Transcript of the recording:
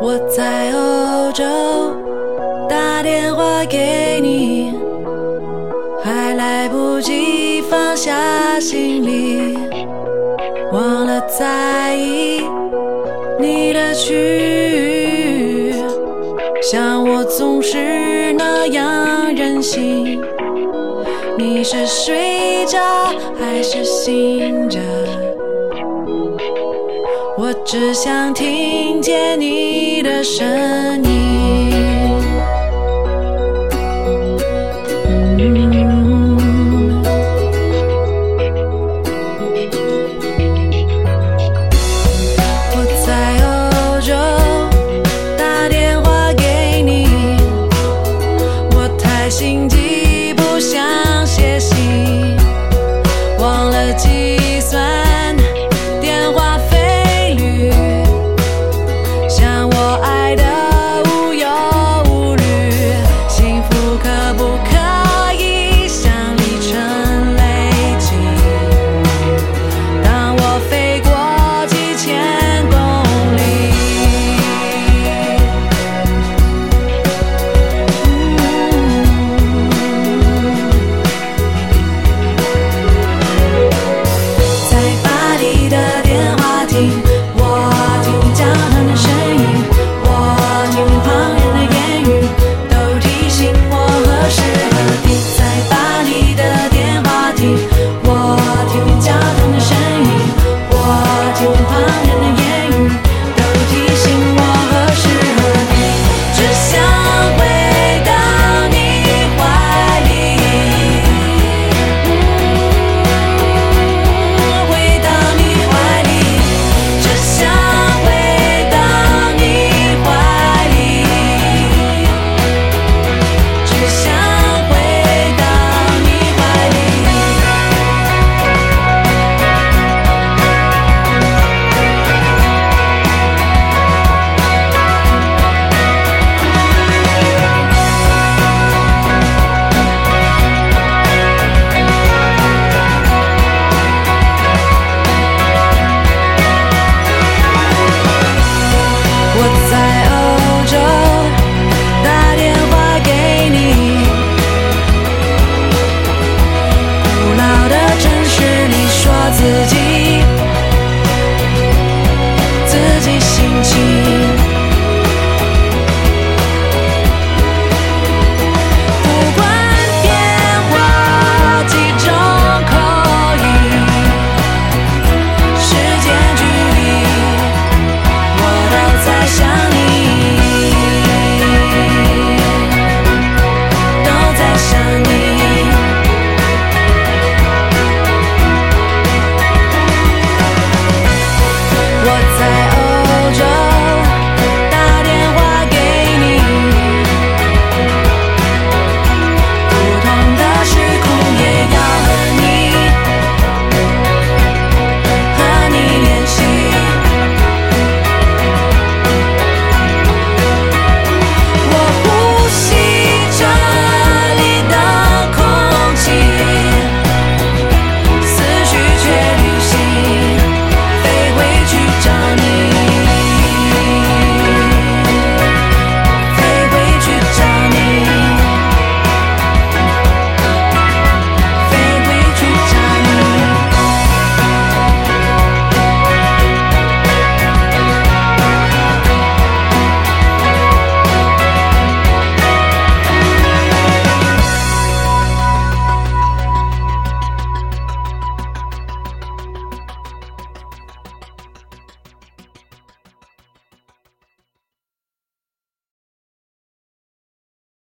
我在欧洲打电话给你，还来不下行李，忘了在意你的去，像我总是那样任性。你是睡着还是醒着？我只想听见你的声音。